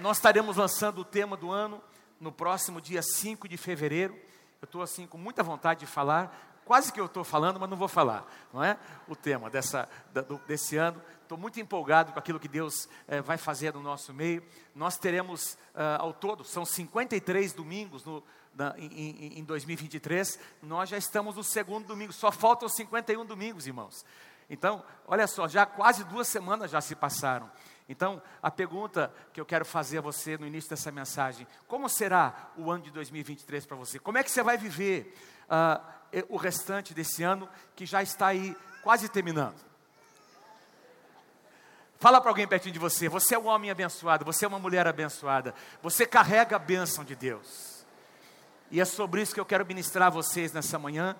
Nós estaremos lançando o tema do ano no próximo dia 5 de fevereiro. Eu estou assim com muita vontade de falar, quase que eu estou falando, mas não vou falar, não é? O tema dessa, da, do, desse ano. Estou muito empolgado com aquilo que Deus é, vai fazer no nosso meio. Nós teremos uh, ao todo, são 53 domingos no, na, em, em 2023. Nós já estamos no segundo domingo, só faltam 51 domingos, irmãos. Então, olha só, já quase duas semanas já se passaram. Então, a pergunta que eu quero fazer a você no início dessa mensagem: como será o ano de 2023 para você? Como é que você vai viver uh, o restante desse ano que já está aí quase terminando? Fala para alguém pertinho de você: você é um homem abençoado, você é uma mulher abençoada, você carrega a bênção de Deus. E é sobre isso que eu quero ministrar a vocês nessa manhã,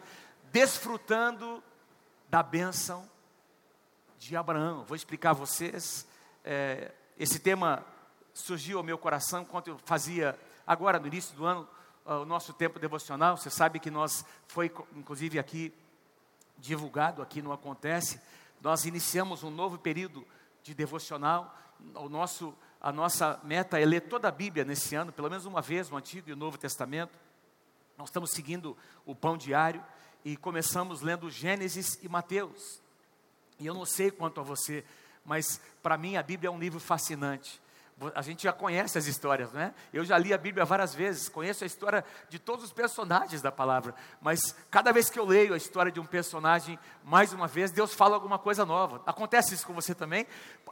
desfrutando da bênção de Abraão. Vou explicar a vocês é, esse tema surgiu ao meu coração quando eu fazia, agora no início do ano, o nosso tempo devocional. Você sabe que nós, foi inclusive aqui divulgado, aqui não acontece, nós iniciamos um novo período de devocional. O nosso, a nossa meta é ler toda a Bíblia nesse ano, pelo menos uma vez, o Antigo e o Novo Testamento. Nós estamos seguindo o pão diário e começamos lendo Gênesis e Mateus. E eu não sei quanto a você, mas para mim a Bíblia é um livro fascinante. A gente já conhece as histórias, né? Eu já li a Bíblia várias vezes, conheço a história de todos os personagens da palavra, mas cada vez que eu leio a história de um personagem, mais uma vez, Deus fala alguma coisa nova. Acontece isso com você também?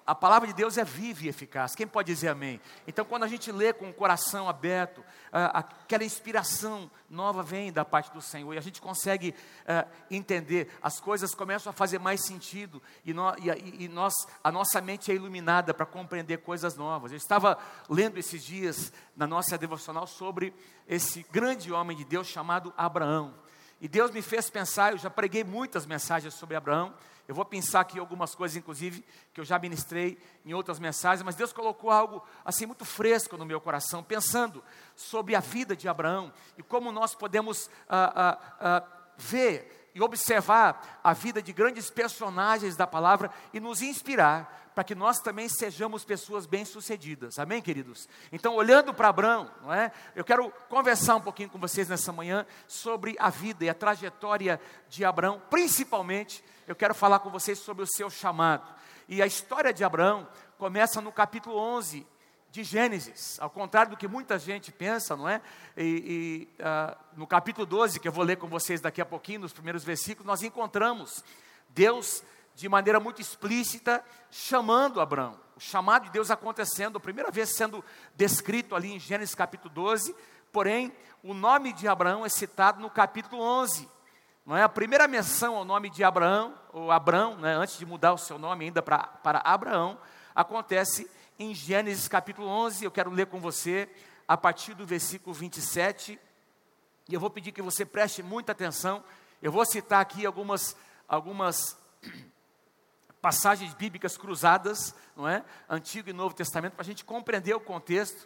A palavra de Deus é viva e eficaz. Quem pode dizer amém? Então, quando a gente lê com o coração aberto, aquela inspiração nova vem da parte do Senhor e a gente consegue entender, as coisas começam a fazer mais sentido e, e nós, a nossa mente é iluminada para compreender coisas novas. Eu estava lendo esses dias na nossa devocional sobre esse grande homem de Deus chamado Abraão. E Deus me fez pensar, eu já preguei muitas mensagens sobre Abraão. Eu vou pensar aqui algumas coisas, inclusive, que eu já ministrei em outras mensagens, mas Deus colocou algo assim muito fresco no meu coração, pensando sobre a vida de Abraão e como nós podemos ah, ah, ah, ver e observar a vida de grandes personagens da palavra e nos inspirar para que nós também sejamos pessoas bem-sucedidas. Amém, queridos? Então, olhando para Abraão, não é? Eu quero conversar um pouquinho com vocês nessa manhã sobre a vida e a trajetória de Abraão, principalmente, eu quero falar com vocês sobre o seu chamado. E a história de Abraão começa no capítulo 11 de Gênesis, ao contrário do que muita gente pensa, não é? E, e uh, no capítulo 12, que eu vou ler com vocês daqui a pouquinho, nos primeiros versículos, nós encontramos Deus de maneira muito explícita, chamando Abraão. O chamado de Deus acontecendo, a primeira vez sendo descrito ali em Gênesis capítulo 12, porém, o nome de Abraão é citado no capítulo 11. Não é a primeira menção ao nome de Abraão, ou Abraão, né, antes de mudar o seu nome ainda pra, para Abraão, acontece em Gênesis capítulo 11. Eu quero ler com você a partir do versículo 27. E eu vou pedir que você preste muita atenção. Eu vou citar aqui algumas, algumas passagens bíblicas cruzadas, não é? Antigo e Novo Testamento, para a gente compreender o contexto,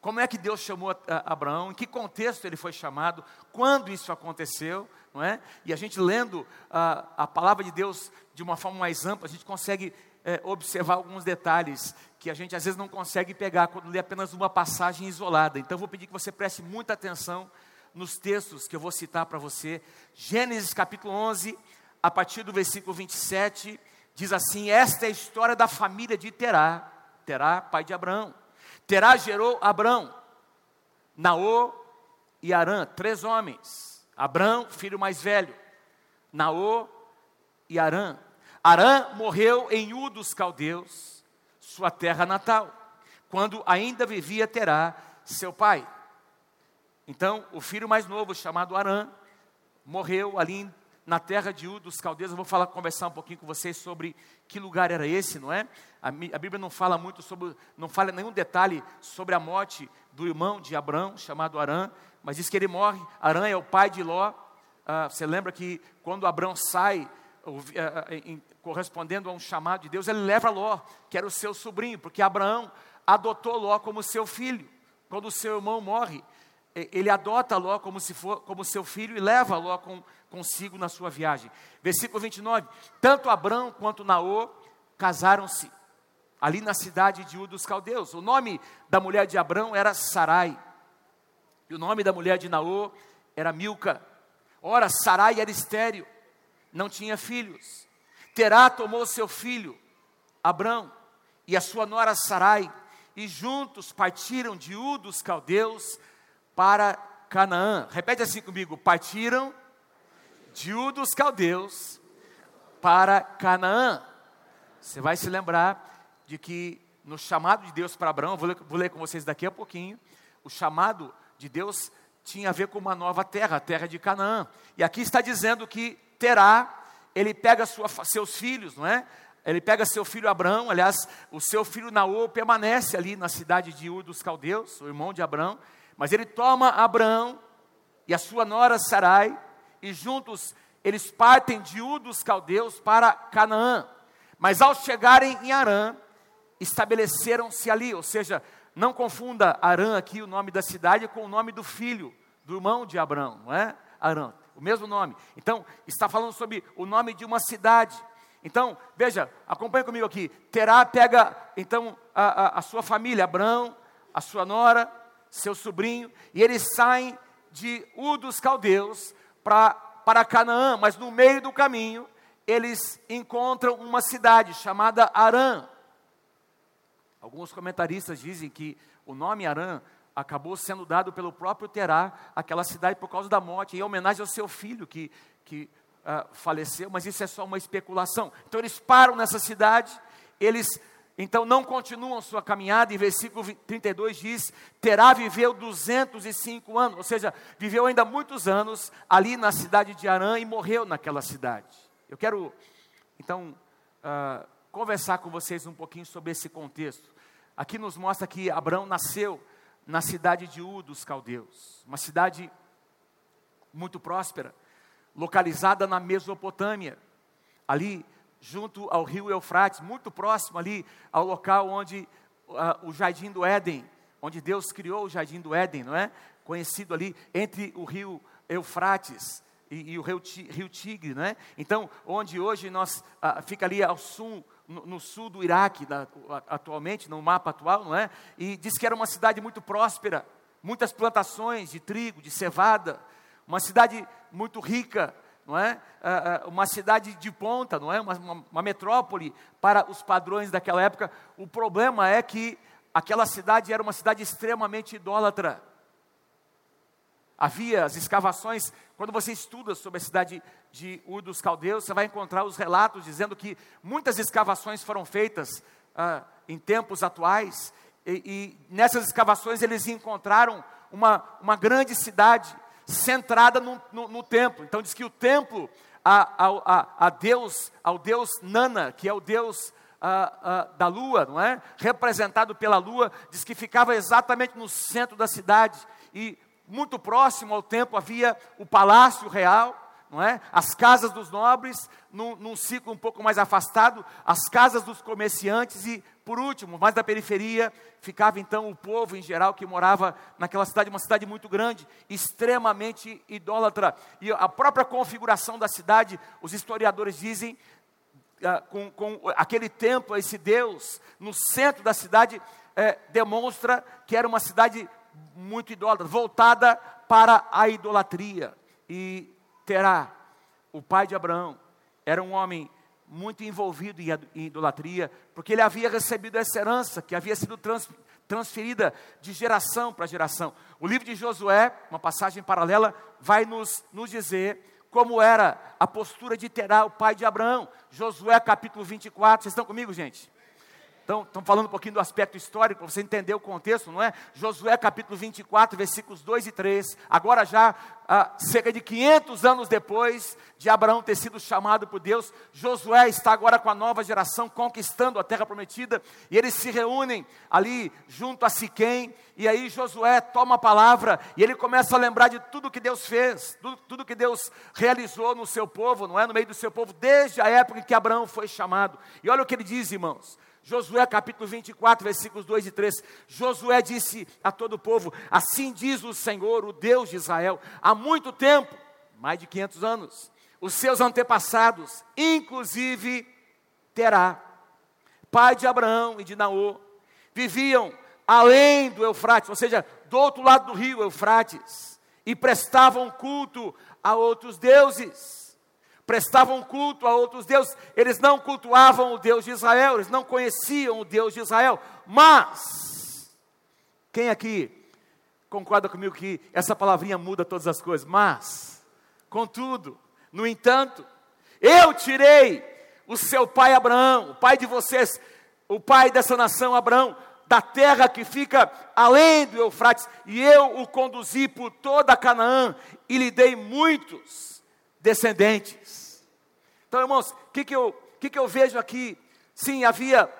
como é que Deus chamou Abraão, em que contexto ele foi chamado, quando isso aconteceu, não é? E a gente lendo a, a palavra de Deus de uma forma mais ampla, a gente consegue é, observar alguns detalhes que a gente às vezes não consegue pegar quando lê apenas uma passagem isolada. Então, vou pedir que você preste muita atenção nos textos que eu vou citar para você. Gênesis capítulo 11, a partir do versículo 27 Diz assim: Esta é a história da família de Terá. Terá, pai de Abraão. Terá gerou Abraão, Naô e Arã, três homens. Abraão, filho mais velho. Naô e Arã. Arã morreu em U dos caldeus, sua terra natal, quando ainda vivia Terá, seu pai. Então, o filho mais novo, chamado Arã, morreu ali em na terra de U dos caldeus. Eu vou falar, conversar um pouquinho com vocês sobre que lugar era esse, não é? A, a Bíblia não fala muito sobre, não fala nenhum detalhe sobre a morte do irmão de Abraão, chamado Arã, mas diz que ele morre. Arã é o pai de Ló. Ah, você lembra que quando Abraão sai, ah, em, correspondendo a um chamado de Deus, ele leva Ló, que era o seu sobrinho, porque Abraão adotou Ló como seu filho. Quando o seu irmão morre, ele adota Ló como, se for, como seu filho e leva Ló com, consigo na sua viagem. Versículo 29. Tanto Abrão quanto Naô casaram-se. ali na cidade de Ur dos Caldeus. O nome da mulher de Abrão era Sarai, e o nome da mulher de Naô era Milca. Ora, Sarai era estéreo, não tinha filhos. Terá tomou seu filho, Abrão, e a sua nora Sarai, e juntos partiram de Ur dos Caldeus para Canaã. Repete assim comigo: partiram de Ur dos Caldeus para Canaã. Você vai se lembrar de que no chamado de Deus para Abraão, vou ler, vou ler com vocês daqui a pouquinho, o chamado de Deus tinha a ver com uma nova terra, a terra de Canaã. E aqui está dizendo que Terá, ele pega sua, seus filhos, não é? Ele pega seu filho Abraão, aliás, o seu filho Naô permanece ali na cidade de Ur dos Caldeus, o irmão de Abraão, mas ele toma Abraão e a sua nora Sarai, e juntos eles partem de Ur dos Caldeus para Canaã. Mas ao chegarem em Arã, estabeleceram-se ali, ou seja, não confunda Arã aqui, o nome da cidade, com o nome do filho, do irmão de Abraão, não é? Arã, o mesmo nome. Então, está falando sobre o nome de uma cidade. Então, veja, acompanhe comigo aqui. Terá pega, então, a, a, a sua família, Abraão, a sua nora, seu sobrinho, e eles saem de U dos Caldeus pra, para Canaã, mas no meio do caminho, eles encontram uma cidade chamada Arã. Alguns comentaristas dizem que o nome Arã acabou sendo dado pelo próprio Terá àquela cidade por causa da morte, em homenagem ao seu filho que, que uh, faleceu, mas isso é só uma especulação. Então eles param nessa cidade, eles então não continuam sua caminhada, e versículo 32 diz: Terá viveu 205 anos, ou seja, viveu ainda muitos anos ali na cidade de Arã e morreu naquela cidade. Eu quero então uh, conversar com vocês um pouquinho sobre esse contexto. Aqui nos mostra que Abraão nasceu na cidade de U dos Caldeus, uma cidade muito próspera, localizada na Mesopotâmia, ali junto ao rio Eufrates, muito próximo ali ao local onde uh, o Jardim do Éden, onde Deus criou o Jardim do Éden, não é? Conhecido ali entre o rio Eufrates e, e o rio, rio Tigre, não é? Então, onde hoje nós uh, fica ali ao sul, no, no sul do Iraque, da, atualmente, no mapa atual, não é? E diz que era uma cidade muito próspera, muitas plantações de trigo, de cevada, uma cidade muito rica, não é? Ah, ah, uma cidade de ponta, não é? Uma, uma, uma, metrópole para os padrões daquela época. O problema é que aquela cidade era uma cidade extremamente idólatra. Havia as escavações, quando você estuda sobre a cidade de Ur dos Caldeus, você vai encontrar os relatos dizendo que muitas escavações foram feitas ah, em tempos atuais, e, e, nessas escavações eles encontraram uma, uma grande cidade centrada no, no, no templo. Então diz que o templo a, a, a, Deus, ao Deus Nana, que é o Deus da lua, não é? Representado pela lua, diz que ficava exatamente no centro da cidade e muito próximo ao templo havia o palácio real, não é? As casas dos nobres, num, num ciclo um pouco mais afastado, as casas dos comerciantes e, por último, mais da periferia, ficava então o povo em geral que morava naquela cidade, uma cidade muito grande, extremamente idólatra. E a própria configuração da cidade, os historiadores dizem, ah, com, com, aquele templo, esse Deus, no centro da cidade, é, demonstra que era uma cidade muito idólatra, voltada para a idolatria. E Terá, o pai de Abraão, era um homem muito envolvido em idolatria, porque ele havia recebido essa herança que havia sido trans, transferida de geração para geração. O livro de Josué, uma passagem paralela, vai nos, nos dizer como era a postura de Terá, o pai de Abraão. Josué capítulo 24, vocês estão comigo, gente? Então, estamos falando um pouquinho do aspecto histórico, para você entender o contexto, não é? Josué capítulo 24, versículos 2 e 3. Agora, já ah, cerca de 500 anos depois de Abraão ter sido chamado por Deus, Josué está agora com a nova geração conquistando a terra prometida, e eles se reúnem ali junto a Siquém, e aí Josué toma a palavra, e ele começa a lembrar de tudo que Deus fez, tudo, tudo que Deus realizou no seu povo, não é? No meio do seu povo, desde a época em que Abraão foi chamado. E olha o que ele diz, irmãos. Josué capítulo 24, versículos 2 e 3. Josué disse a todo o povo: Assim diz o Senhor, o Deus de Israel, há muito tempo, mais de 500 anos, os seus antepassados, inclusive Terá, pai de Abraão e de Naô, viviam além do Eufrates, ou seja, do outro lado do rio Eufrates, e prestavam culto a outros deuses. Prestavam culto a outros deuses, eles não cultuavam o Deus de Israel, eles não conheciam o Deus de Israel, mas, quem aqui concorda comigo que essa palavrinha muda todas as coisas? Mas, contudo, no entanto, eu tirei o seu pai Abraão, o pai de vocês, o pai dessa nação Abraão, da terra que fica além do Eufrates, e eu o conduzi por toda Canaã e lhe dei muitos descendentes. Então, irmãos, o que, que, eu, que, que eu vejo aqui? Sim, havia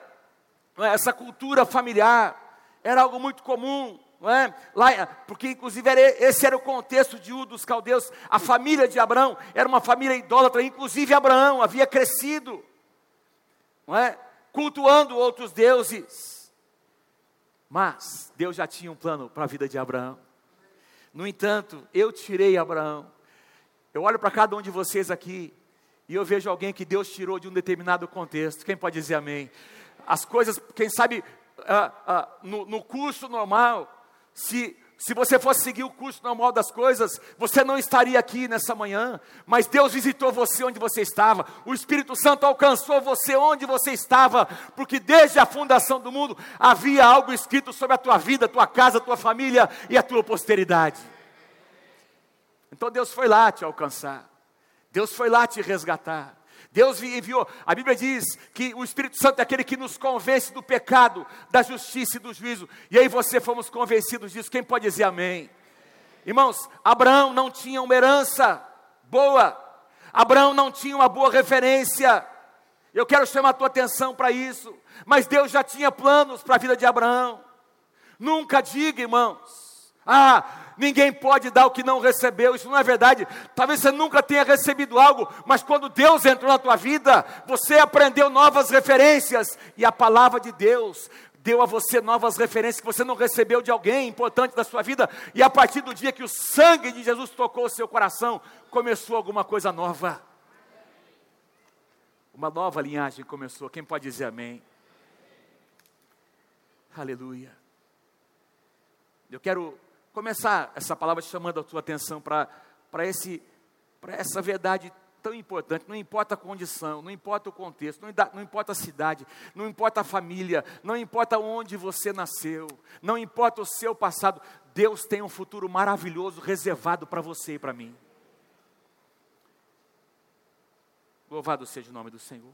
é, essa cultura familiar, era algo muito comum, não é? Lá, porque inclusive era, esse era o contexto de um dos caldeus, a família de Abraão era uma família idólatra, inclusive Abraão havia crescido, não é? cultuando outros deuses. Mas Deus já tinha um plano para a vida de Abraão. No entanto, eu tirei Abraão. Eu olho para cada um de vocês aqui e eu vejo alguém que Deus tirou de um determinado contexto. Quem pode dizer amém? As coisas, quem sabe, ah, ah, no, no curso normal, se se você fosse seguir o curso normal das coisas, você não estaria aqui nessa manhã, mas Deus visitou você onde você estava, o Espírito Santo alcançou você onde você estava, porque desde a fundação do mundo havia algo escrito sobre a tua vida, a tua casa, a tua família e a tua posteridade. Então Deus foi lá te alcançar, Deus foi lá te resgatar. Deus enviou, a Bíblia diz que o Espírito Santo é aquele que nos convence do pecado, da justiça e do juízo, e aí você fomos convencidos disso. Quem pode dizer amém? Irmãos, Abraão não tinha uma herança boa, Abraão não tinha uma boa referência. Eu quero chamar a tua atenção para isso, mas Deus já tinha planos para a vida de Abraão. Nunca diga, irmãos, ah, Ninguém pode dar o que não recebeu, isso não é verdade. Talvez você nunca tenha recebido algo, mas quando Deus entrou na tua vida, você aprendeu novas referências, e a palavra de Deus deu a você novas referências que você não recebeu de alguém importante da sua vida, e a partir do dia que o sangue de Jesus tocou o seu coração, começou alguma coisa nova. Uma nova linhagem começou. Quem pode dizer amém? Aleluia. Eu quero começar essa palavra chamando a tua atenção para essa verdade tão importante, não importa a condição, não importa o contexto, não, não, importa a cidade, não importa a família, não importa onde você nasceu, não importa o seu passado, Deus tem um futuro maravilhoso reservado para você e para mim. Louvado seja o nome do Senhor.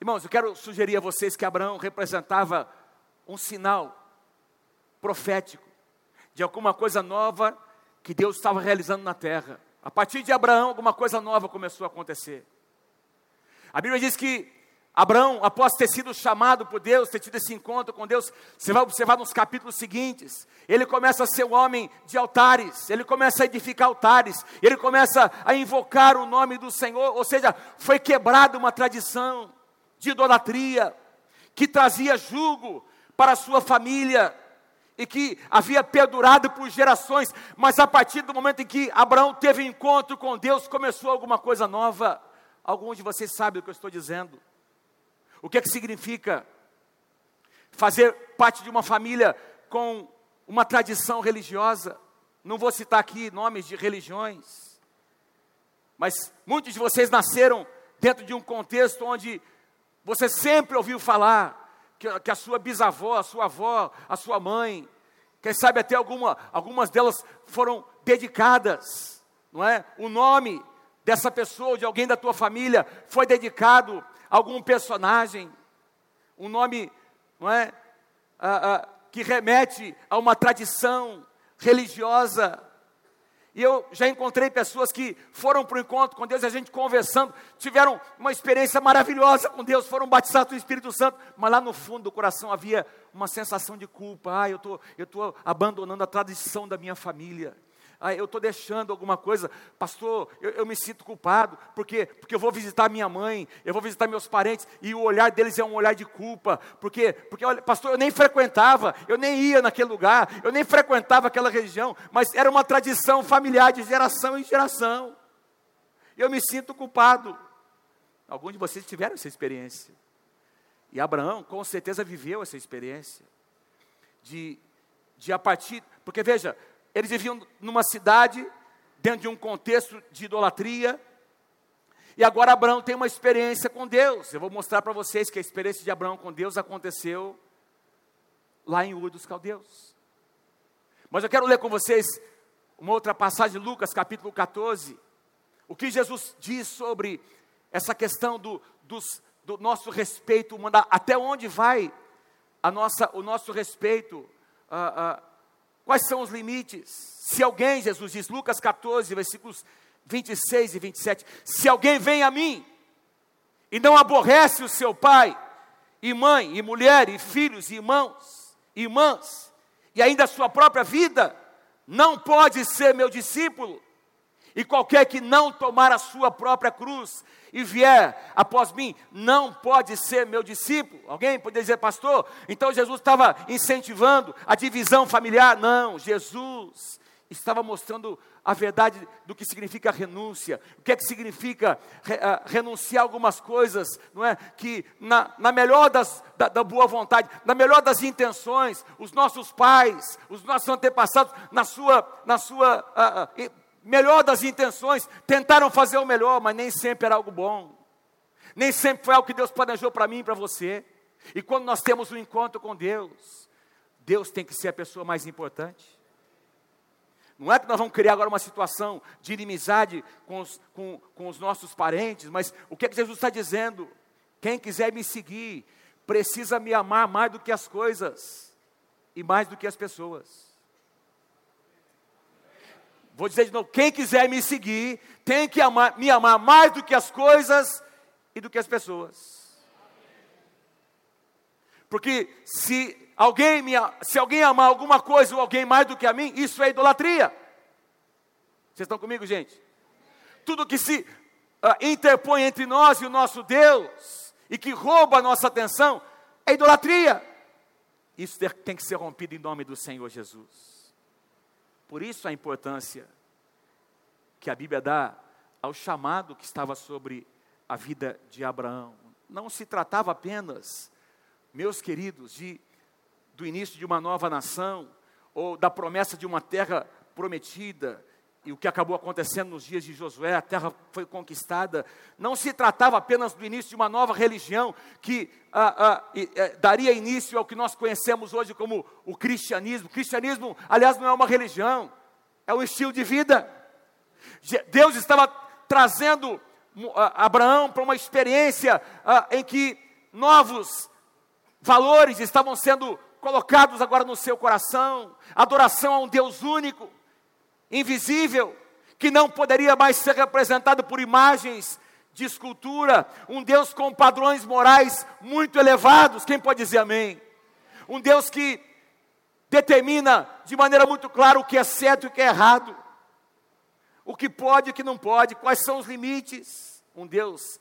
Irmãos, eu quero sugerir a vocês que Abraão representava um sinal profético de alguma coisa nova que Deus estava realizando na terra. A partir de Abraão, alguma coisa nova começou a acontecer. A Bíblia diz que Abraão, após ter sido chamado por Deus, ter tido esse encontro com Deus, você vai observar nos capítulos seguintes, ele começa a ser um homem de altares, ele começa a edificar altares, ele começa a invocar o nome do Senhor, ou seja, foi quebrada uma tradição de idolatria que trazia jugo para a sua família, e que havia perdurado por gerações, mas a partir do momento em que Abraão teve encontro com Deus, começou alguma coisa nova. Alguns de vocês sabem o que eu estou dizendo. O que é que significa fazer parte de uma família com uma tradição religiosa? Não vou citar aqui nomes de religiões, mas muitos de vocês nasceram dentro de um contexto onde você sempre ouviu falar que, que a sua bisavó, a sua avó, a sua mãe, quem sabe até alguma, algumas delas foram dedicadas, não é? O nome dessa pessoa, de alguém da tua família, foi dedicado a algum personagem, um nome, não é? Ah, ah, que remete a uma tradição religiosa, e eu já encontrei pessoas que foram para o encontro com Deus, a gente conversando, tiveram uma experiência maravilhosa com Deus, foram batizados do Espírito Santo, mas lá no fundo do coração havia uma sensação de culpa. Ah, eu tô, estou abandonando a tradição da minha família ah, eu estou deixando alguma coisa, pastor, eu, eu, me sinto culpado, porque, porque eu vou visitar minha mãe, eu vou visitar meus parentes, e o olhar deles é um olhar de culpa, porque, porque olha, pastor, eu nem frequentava, eu nem ia naquele lugar, eu nem frequentava aquela região, mas era uma tradição familiar de geração em geração, eu me sinto culpado. Alguns de vocês tiveram essa experiência. E Abraão, com certeza, viveu essa experiência. De, de a partir. Porque veja, eles viviam numa cidade, dentro de um contexto de idolatria. E agora Abraão tem uma experiência com Deus. Eu vou mostrar para vocês que a experiência de Abraão com Deus aconteceu lá em Ur dos Caldeus. Mas eu quero ler com vocês uma outra passagem, Lucas capítulo 14. O que Jesus diz sobre essa questão do, dos, do nosso respeito humano, até onde vai a nossa, o nosso respeito, ah, ah, quais são os limites? Se alguém, Jesus diz, Lucas 14, versículos 26 e 27, se alguém vem a mim e não aborrece o seu pai, e mãe, e mulher, e filhos, e irmãos, e irmãs, e ainda a sua própria vida, não pode ser meu discípulo. E qualquer que não tomar a sua própria cruz e vier após mim, não pode ser meu discípulo. Alguém poderia dizer, pastor? Então Jesus estava incentivando a divisão familiar? Não, Jesus estava mostrando a verdade do que significa renúncia, o que é que significa uh, renunciar algumas coisas, não é? Que na, na melhor das, da, da, boa vontade, na melhor das intenções, os nossos pais, os nossos antepassados, na sua, na sua uh, uh, melhor das intenções, tentaram fazer o melhor, mas nem sempre era algo bom, nem sempre foi algo que Deus planejou para mim e para você. E quando nós temos um encontro com Deus, Deus tem que ser a pessoa mais importante. Não é que nós vamos criar agora uma situação de inimizade com os, com, com os nossos parentes, mas o que, é que Jesus está dizendo? Quem quiser me seguir, precisa me amar mais do que as coisas e mais do que as pessoas. Vou dizer de novo: quem quiser me seguir, tem que amar, me amar mais do que as coisas e do que as pessoas. Porque se alguém, me, se alguém amar alguma coisa ou alguém mais do que a mim, isso é idolatria. Vocês estão comigo, gente? Tudo que se uh, interpõe entre nós e o nosso Deus e que rouba a nossa atenção é idolatria. Isso tem que ser rompido em nome do Senhor Jesus. Por isso a importância que a Bíblia dá ao chamado que estava sobre a vida de Abraão. Não se tratava apenas, meus queridos, de do início de uma nova nação, ou da promessa de uma terra prometida, e o que acabou acontecendo nos dias de Josué, a terra foi conquistada, não se tratava apenas do início de uma nova religião que ah, ah, eh, daria início ao que nós conhecemos hoje como o cristianismo. O cristianismo, aliás, não é uma religião, é um estilo de vida. Deus estava trazendo ah, Abraão para uma experiência ah, em que novos valores estavam sendo colocados agora no seu coração, adoração a um Deus único, invisível, que não poderia mais ser representado por imagens de escultura, um Deus com padrões morais muito elevados, quem pode dizer amém? Um Deus que determina de maneira muito clara o que é certo e o que é errado, o que pode e o que não pode, quais são os limites. Um Deus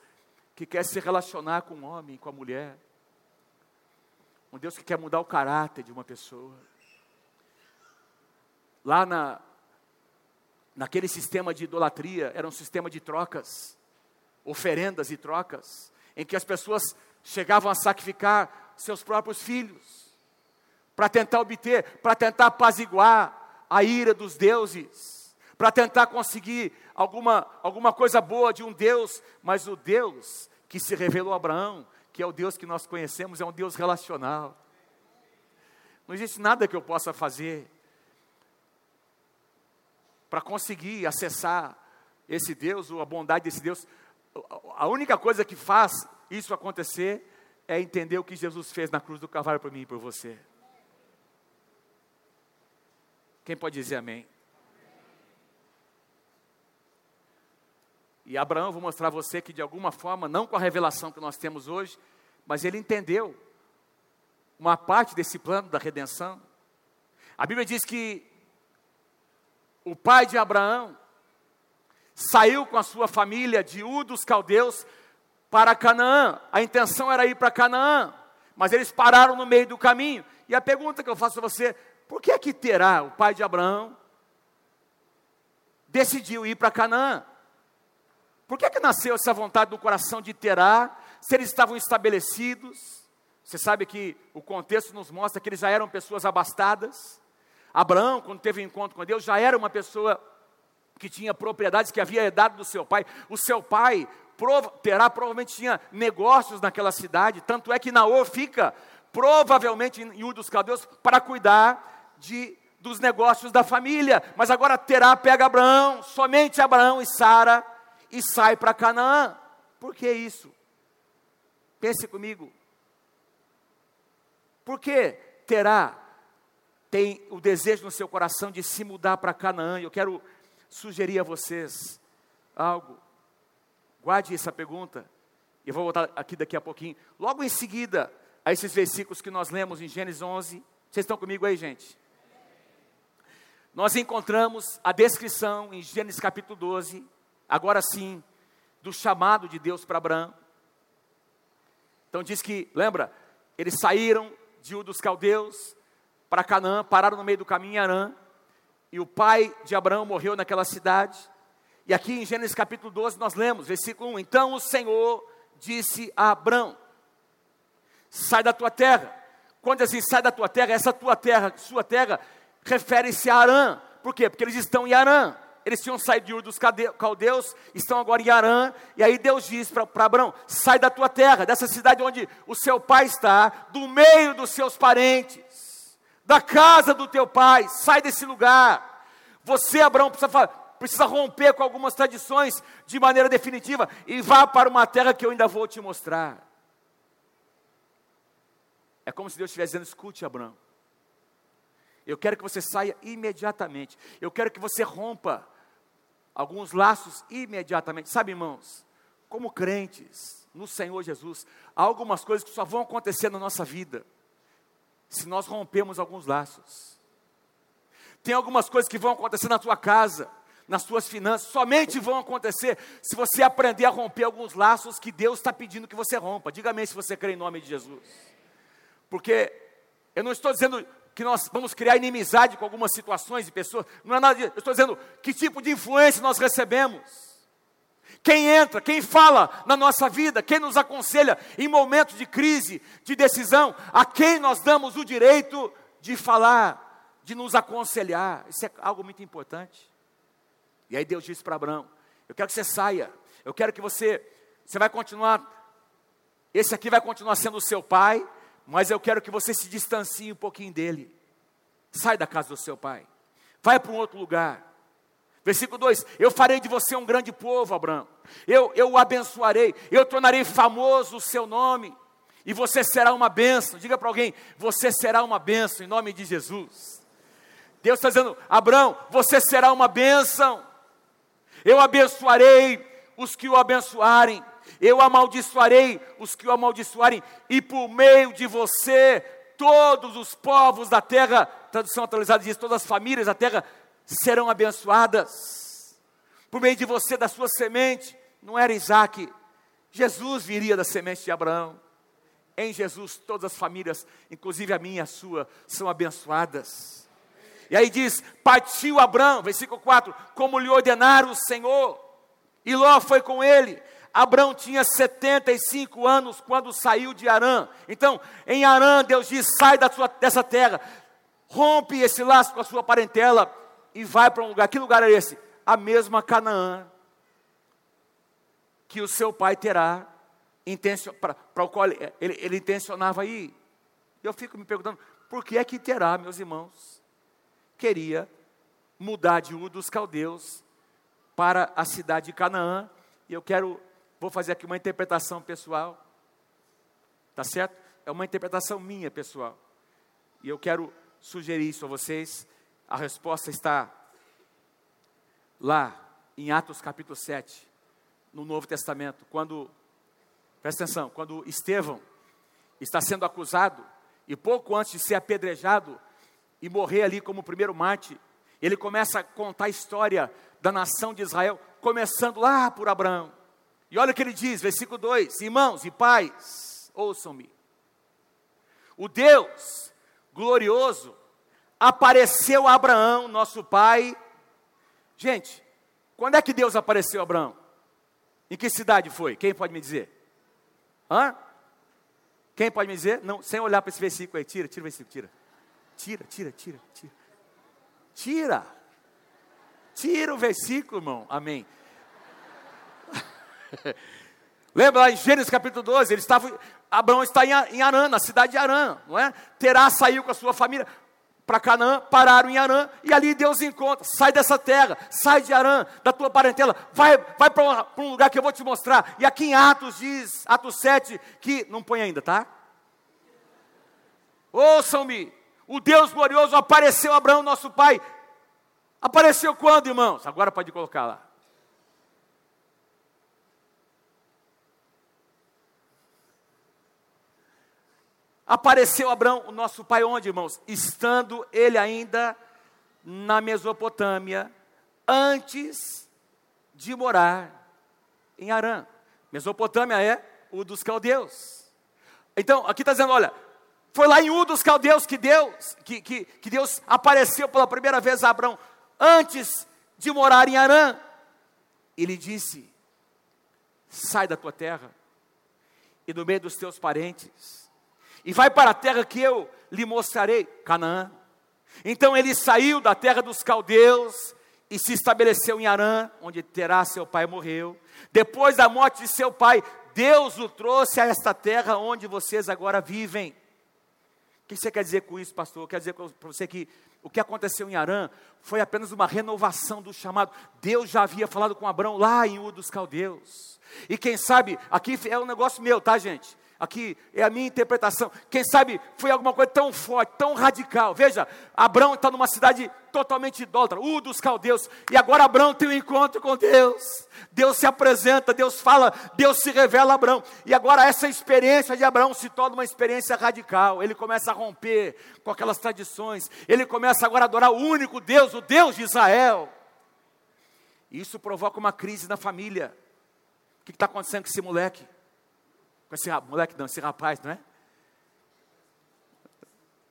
que quer se relacionar com o homem, com a mulher, um Deus que quer mudar o caráter de uma pessoa. Lá na, naquele sistema de idolatria, era um sistema de trocas, oferendas e trocas, em que as pessoas chegavam a sacrificar seus próprios filhos, para tentar obter, para tentar apaziguar a ira dos deuses, para tentar conseguir alguma, alguma coisa boa de um Deus, mas o Deus que se revelou a Abraão que é o Deus que nós conhecemos, é um Deus relacional. Não existe nada que eu possa fazer para conseguir acessar esse Deus, ou a bondade desse Deus. A única coisa que faz isso acontecer é entender o que Jesus fez na cruz do Calvário para mim e por você. Quem pode dizer amém? E Abraão, vou mostrar a você que de alguma forma, não com a revelação que nós temos hoje, mas ele entendeu uma parte desse plano da redenção. A Bíblia diz que o pai de Abraão saiu com a sua família de U dos caldeus para Canaã. A intenção era ir para Canaã, mas eles pararam no meio do caminho. E a pergunta que eu faço a você, por que é que Terá, o pai de Abraão, decidiu ir para Canaã? Por que, que nasceu essa vontade do coração de Terá, se eles estavam estabelecidos? Você sabe que o contexto nos mostra que eles já eram pessoas abastadas. Abraão, quando teve um encontro com Deus, já era uma pessoa que tinha propriedades que havia herdado do seu pai. O seu pai prova, terá provavelmente tinha negócios naquela cidade, tanto é que Naor fica provavelmente em Ur dos Caldeus para cuidar de dos negócios da família. Mas agora Terá pega Abraão, somente Abraão e Sara e sai para Canaã. Por que isso? Pense comigo. Por que Terá tem o desejo no seu coração de se mudar para Canaã? Eu quero sugerir a vocês algo. Guarde essa pergunta. Eu vou voltar aqui daqui a pouquinho. Logo em seguida, a esses versículos que nós lemos em Gênesis 11. Vocês estão comigo aí, gente? Nós encontramos a descrição em Gênesis capítulo 12, agora sim, do chamado de Deus para Abraão. Então diz que, lembra, eles saíram de Ur dos Caldeus para Canaã, pararam no meio do caminho em Arã, e o pai de Abraão morreu naquela cidade. E aqui em Gênesis capítulo 12 nós lemos, versículo 1: Então o Senhor disse a Abraão: Sai da tua terra. Quando assim, sai da tua terra, essa tua terra, sua terra, refere-se a Arã. Por quê? Porque eles estão em Arã. Eles tinham saído de Ur dos Caldeus, estão agora em Arã, e aí Deus diz para Abraão: sai da tua terra, dessa cidade onde o seu pai está, do meio dos seus parentes, da casa do teu pai, sai desse lugar. Você, Abraão, precisa, precisa romper com algumas tradições de maneira definitiva e vá para uma terra que eu ainda vou te mostrar. É como se Deus estivesse dizendo: escute, Abraão. Eu quero que você saia imediatamente. Eu quero que você rompa alguns laços imediatamente. Sabe, irmãos, como crentes no Senhor Jesus, há algumas coisas que só vão acontecer na nossa vida se nós rompemos alguns laços. Tem algumas coisas que vão acontecer na tua casa, nas suas finanças, somente vão acontecer se você aprender a romper alguns laços que Deus está pedindo que você rompa. Diga amém se você crê em nome de Jesus. Porque eu não estou dizendo que nós vamos criar inimizade com algumas situações e pessoas. Não é nada disso. Eu estou dizendo que tipo de influência nós recebemos. Quem entra, quem fala na nossa vida, quem nos aconselha em momentos de crise, de decisão, a quem nós damos o direito de falar, de nos aconselhar. Isso é algo muito importante. E aí Deus disse para Abraão: Eu quero que você saia, eu quero que você, você vai continuar, esse aqui vai continuar sendo o seu pai, mas eu quero que você se distancie um pouquinho dele. Sai da casa do seu pai. Vai para um outro lugar. Versículo 2: Eu farei de você um grande povo, Abraão. Eu, eu o abençoarei. Eu tornarei famoso o seu nome. E você será uma bênção. Diga para alguém: Você será uma bênção em nome de Jesus. Deus está dizendo: Abraão, você será uma bênção. Eu abençoarei os que o abençoarem eu amaldiçoarei os que o amaldiçoarem, e por meio de você, todos os povos da terra, tradução atualizada diz: todas as famílias da terra serão abençoadas. Por meio de você, da sua semente, não era Isaac, Jesus viria da semente de Abraão. Em Jesus, todas as famílias, inclusive a minha e a sua, são abençoadas. E aí diz: Partiu Abraão, versículo 4, como lhe ordenara o Senhor, e Ló foi com ele. Abraão tinha 75 anos quando saiu de Arã. Então, em Arã, Deus diz: sai da sua, dessa terra, rompe esse laço com a sua parentela e vai para um lugar. Que lugar é esse? A mesma Canaã que o seu pai terá, para o qual ele, ele, intencionava ir. Eu fico me perguntando, por que é que terá, meus irmãos, queria mudar de Ur dos Caldeus para a cidade de Canaã? E eu quero Vou fazer aqui uma interpretação pessoal. Tá certo? É uma interpretação minha, pessoal. E eu quero sugerir isso a vocês. A resposta está lá em Atos capítulo 7, no Novo Testamento, quando presta atenção, quando Estevão está sendo acusado e pouco antes de ser apedrejado e morrer ali como primeiro mártir, ele começa a contar a história da nação de Israel, começando lá por Abraão. E olha o que ele diz, versículo 2: Irmãos e pais, ouçam-me. O Deus glorioso apareceu Abraão, nosso pai. Gente, quando é que Deus apareceu a Abraão? Em que cidade foi? Quem pode me dizer? Hã? Quem pode me dizer? Não, sem olhar para esse versículo aí. Tira, tira o versículo, tira. Tira, tira, tira, tira. Tira. Tira o versículo, irmão. Amém. Lembra lá em Gênesis capítulo 12, ele estava, Abraão está em Arã, na cidade de Arã, não é? Terá saiu com a sua família para Canaã, pararam em Arã, e ali Deus encontra, sai dessa terra, sai de Arã, da tua parentela, vai, vai para um lugar que eu vou te mostrar. E aqui em Atos diz, Atos 7, que, não põe ainda, tá? Ouçam-me, o Deus glorioso apareceu a Abraão, nosso pai. Apareceu quando, irmãos? Agora pode colocar lá. Apareceu Abraão, o nosso pai, onde, irmãos? Estando ele ainda na Mesopotâmia, antes de morar em Arã. Mesopotâmia é o dos caldeus. Então, aqui está dizendo: olha, foi lá em U dos caldeus que Deus, que, que, que Deus apareceu pela primeira vez a Abraão, antes de morar em Arã. Ele disse: sai da tua terra e do meio dos teus parentes e vai para a terra que eu lhe mostrarei, Canaã. Então ele saiu da terra dos caldeus e se estabeleceu em Arã, onde Terá seu pai morreu. Depois da morte de seu pai, Deus o trouxe a esta terra onde vocês agora vivem. O que você quer dizer com isso, pastor? Quer dizer para você que o que aconteceu em Arã foi apenas uma renovação do chamado. Deus já havia falado com Abraão lá em Ur dos Caldeus. E quem sabe, aqui é um negócio meu, tá, gente? Aqui é a minha interpretação. Quem sabe foi alguma coisa tão forte, tão radical. Veja, Abraão está numa cidade totalmente idólatra, o dos caldeus. E agora Abraão tem um encontro com Deus. Deus se apresenta, Deus fala, Deus se revela a Abraão. E agora essa experiência de Abraão se torna uma experiência radical. Ele começa a romper com aquelas tradições. Ele começa agora a adorar o único Deus, o Deus de Israel. E isso provoca uma crise na família. O que está acontecendo com esse moleque? Esse moleque, não, esse rapaz, não é?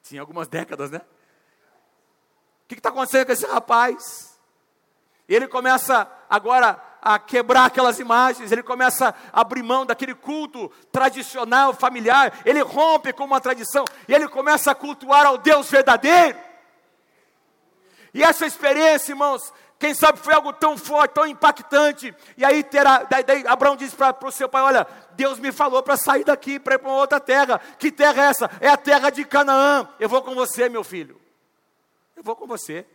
Tinha algumas décadas, né? O que está acontecendo com esse rapaz? Ele começa agora a quebrar aquelas imagens, ele começa a abrir mão daquele culto tradicional, familiar, ele rompe com uma tradição e ele começa a cultuar ao Deus verdadeiro. E essa experiência, irmãos, quem sabe foi algo tão forte, tão impactante. E aí terá, daí, daí Abraão disse para o seu pai: Olha, Deus me falou para sair daqui, para ir para outra terra. Que terra é essa? É a terra de Canaã. Eu vou com você, meu filho. Eu vou com você.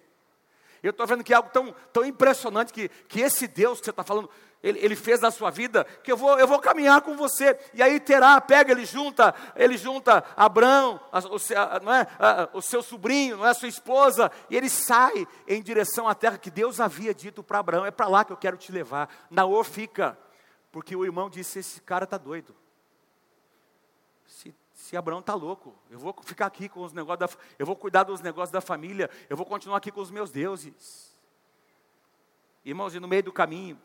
Eu estou vendo que é algo tão, tão impressionante que, que esse Deus que você está falando, ele, ele, fez na sua vida, que eu vou, eu vou caminhar com você. E aí terá, pega, ele junta, ele junta Abraão, a, o, não é, a, o seu sobrinho, não é, a sua esposa, e ele sai em direção à terra que Deus havia dito para Abraão, é para lá que eu quero te levar. Naor fica, porque o irmão disse, esse cara está doido. Se, se Abraão está louco, eu vou ficar aqui com os negócios, da, eu vou cuidar dos negócios da família, eu vou continuar aqui com os meus deuses. Irmãos, e no meio do caminho,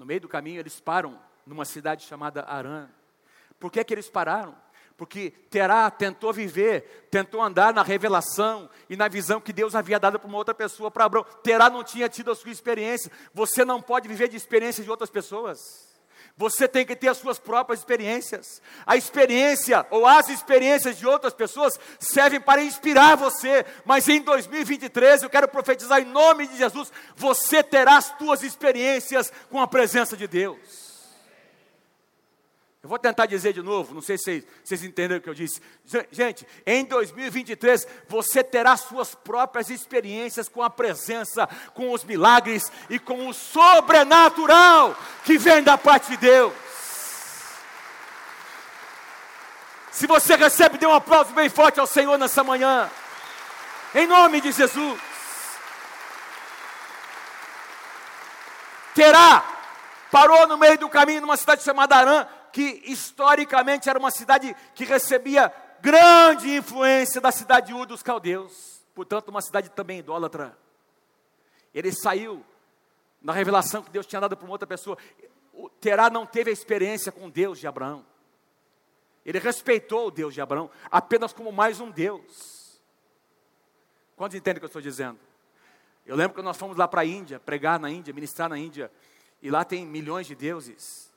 no meio do caminho, eles param numa cidade chamada Arã. Por que, que eles pararam? Porque Terá tentou viver, tentou andar na revelação e na visão que Deus havia dado para uma outra pessoa, para Abraão. Terá não tinha tido a sua experiência. Você não pode viver de experiências de outras pessoas. Você tem que ter as suas próprias experiências. A experiência ou as experiências de outras pessoas servem para inspirar você. Mas em 2023 eu quero profetizar em nome de Jesus: você terá as suas experiências com a presença de Deus. Eu vou tentar dizer de novo, não sei se vocês, vocês entenderam o que eu disse. Gente, em 2023 você terá suas próprias experiências com a presença, com os milagres e com o sobrenatural que vem da parte de Deus. Se você recebe, dê um aplauso bem forte ao Senhor nessa manhã. Em nome de Jesus. Terá, parou no meio do caminho numa cidade chamada Arã que historicamente era uma cidade que recebia grande influência da cidade de Ur dos caldeus, portanto, uma cidade também idólatra. Ele saiu na revelação que Deus tinha dado para uma outra pessoa. Terá não teve a experiência com Deus de Abraão. Ele respeitou o Deus de Abraão apenas como mais um Deus. Quantos entendem o que eu estou dizendo? Eu lembro que nós fomos lá para a Índia, pregar na Índia, ministrar na Índia, e lá tem milhões de deuses.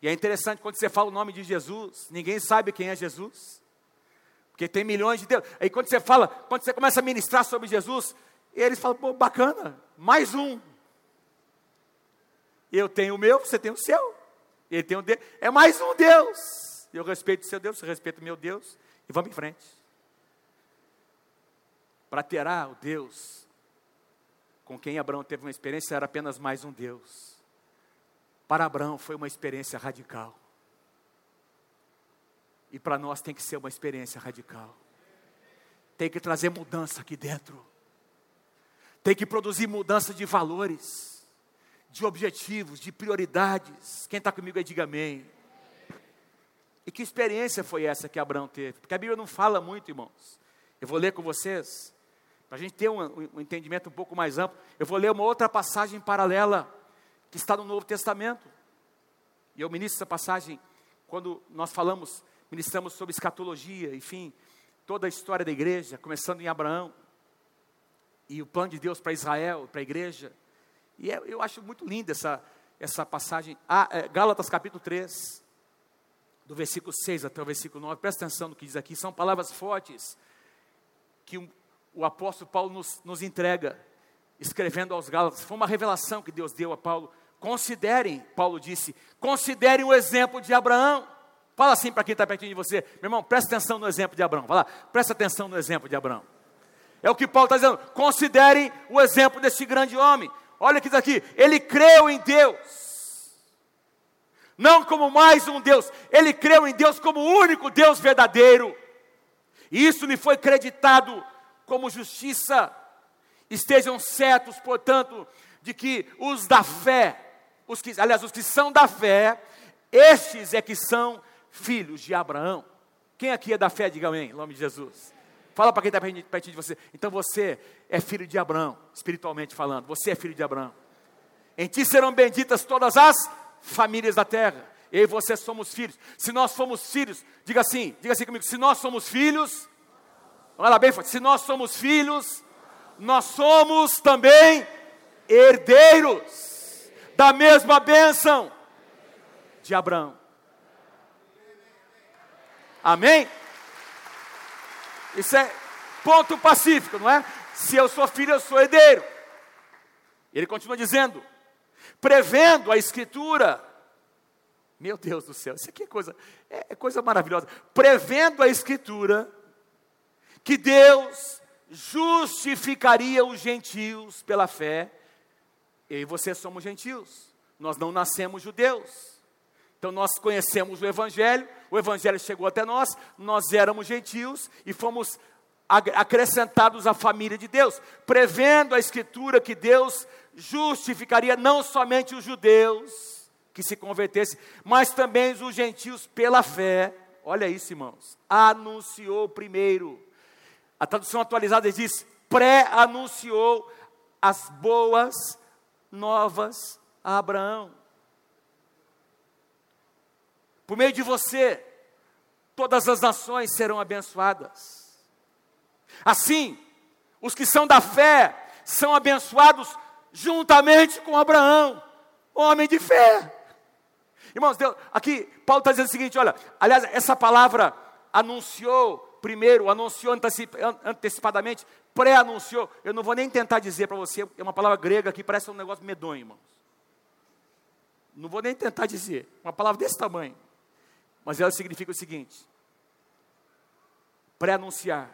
E é interessante quando você fala o nome de Jesus, ninguém sabe quem é Jesus. Porque tem milhões de Deus. Aí quando você fala, quando você começa a ministrar sobre Jesus, eles falam, pô, bacana, mais um. Eu tenho o meu, você tem o seu. Ele tem o dele. É mais um Deus. Eu respeito o seu Deus, você respeita o meu Deus. E vamos em frente. Para terá o Deus com quem Abraão teve uma experiência, era apenas mais um Deus. Para Abraão foi uma experiência radical. E para nós tem que ser uma experiência radical. Tem que trazer mudança aqui dentro. Tem que produzir mudança de valores, de objetivos, de prioridades. Quem está comigo aí, diga amém. E que experiência foi essa que Abraão teve? Porque a Bíblia não fala muito, irmãos. Eu vou ler com vocês para a gente ter um, um, entendimento um pouco mais amplo, eu vou ler uma outra passagem paralela, que está no Novo Testamento. E eu ministro essa passagem quando nós falamos, ministramos sobre escatologia, enfim, toda a história da igreja, começando em Abraão, e o plano de Deus para Israel, para a igreja. E é, eu acho muito linda essa, essa passagem. Ah, é, Gálatas capítulo 3, do versículo 6 até o versículo 9, presta atenção no que diz aqui, são palavras fortes, que um, o apóstolo Paulo nos, nos entrega, escrevendo aos Gálatas. Foi uma revelação que Deus deu a Paulo. Considerem, Paulo disse, considerem o exemplo de Abraão. Fala assim para quem está pertinho de você, meu irmão, presta atenção no exemplo de Abraão. Fala, presta atenção no exemplo de Abraão. É o que Paulo está dizendo. Considerem o exemplo desse grande homem. Olha que aqui, ele creu em Deus, não como mais um Deus, ele creu em Deus como o único Deus verdadeiro. E isso lhe foi creditado como justiça. Estejam certos, portanto, de que os da fé, os que, aliás, os que são da fé, estes é que são filhos de Abraão. Quem aqui é da fé, diga amém, em nome de Jesus. Fala para quem está pertinho de você. Então você é filho de Abraão, espiritualmente falando. Você é filho de Abraão. Em ti serão benditas todas as famílias da terra. Eu e você somos filhos. Se nós somos filhos, diga assim, diga assim comigo, se nós somos filhos, Olha lá bem forte. Se nós somos filhos, nós somos também herdeiros da mesma bênção de Abraão. Amém? Isso é ponto pacífico, não é? Se eu sou filho, eu sou herdeiro. Ele continua dizendo, prevendo a escritura. Meu Deus do céu, isso aqui é coisa, é, é coisa maravilhosa. Prevendo a escritura que Deus justificaria os gentios pela fé. Eu e você somos gentios, nós não nascemos judeus. Então nós conhecemos o Evangelho, o Evangelho chegou até nós, nós éramos gentios e fomos acrescentados à família de Deus, prevendo a Escritura que Deus justificaria não somente os judeus que se convertessem, mas também os gentios pela fé. Olha isso, irmãos. Anunciou primeiro a tradução atualizada diz: pré-anunciou as boas novas a Abraão. Por meio de você, todas as nações serão abençoadas. Assim, os que são da fé são abençoados juntamente com Abraão, homem de fé. Irmãos, Deus, aqui Paulo está dizendo o seguinte: olha, aliás, essa palavra anunciou primeiro, anunciou antecipadamente, pré-anunciou. Eu não vou nem tentar dizer para você, é uma palavra grega que parece um negócio medonho, irmãos. Não vou nem tentar dizer, uma palavra desse tamanho. Mas ela significa o seguinte: pré-anunciar,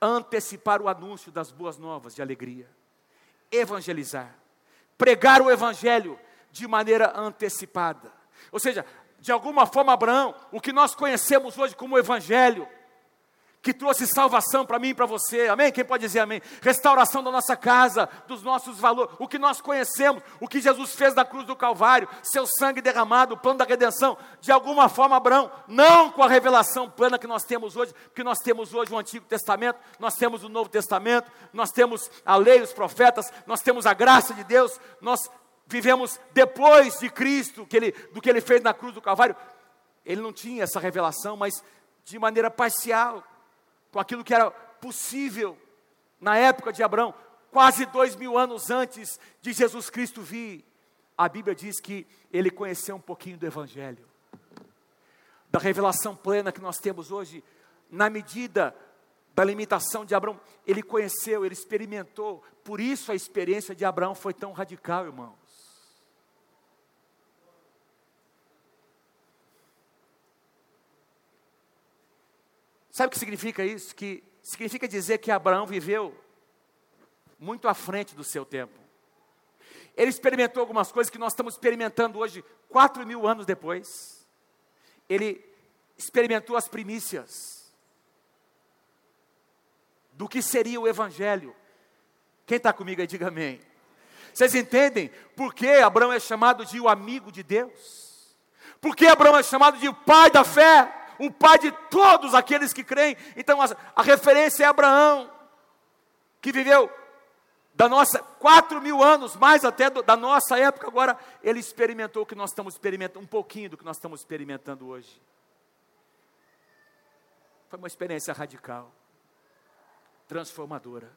antecipar o anúncio das boas novas de alegria, evangelizar, pregar o evangelho de maneira antecipada. Ou seja, de alguma forma, Abraão, o que nós conhecemos hoje como evangelho, que trouxe salvação para mim e para você, amém? Quem pode dizer amém? Restauração da nossa casa, dos nossos valores, o que nós conhecemos, o que Jesus fez na cruz do Calvário, seu sangue derramado, o plano da redenção, de alguma forma, Abraão, não com a revelação plena que nós temos hoje, porque nós temos hoje o Antigo Testamento, nós temos o Novo Testamento, nós temos a lei, os profetas, nós temos a graça de Deus, nós vivemos depois de Cristo, que ele, do que ele fez na cruz do Calvário. Ele não tinha essa revelação, mas de maneira parcial com aquilo que era possível na época de Abraão, quase dois mil anos antes de Jesus Cristo vir. A Bíblia diz que ele conheceu um pouquinho do Evangelho. da revelação plena que nós temos hoje, na medida da limitação de Abraão, ele conheceu, ele experimentou, por isso a experiência de Abraão foi tão radical, irmãos. Sabe o que significa isso? Que significa dizer que Abraão viveu muito à frente do seu tempo. Ele experimentou algumas coisas que nós estamos experimentando hoje, quatro mil anos depois. Ele experimentou as primícias do que seria o Evangelho. Quem está comigo aí, diga amém. Vocês entendem por que Abraão é chamado de o amigo de Deus? Por que Abraão é chamado de o pai da fé? O pai de todos aqueles que creem. Então a, a referência é Abraão, que viveu da nossa, quatro mil anos, mais até do, da nossa época, agora ele experimentou o que nós estamos experimentando, um pouquinho do que nós estamos experimentando hoje. Foi uma experiência radical, transformadora,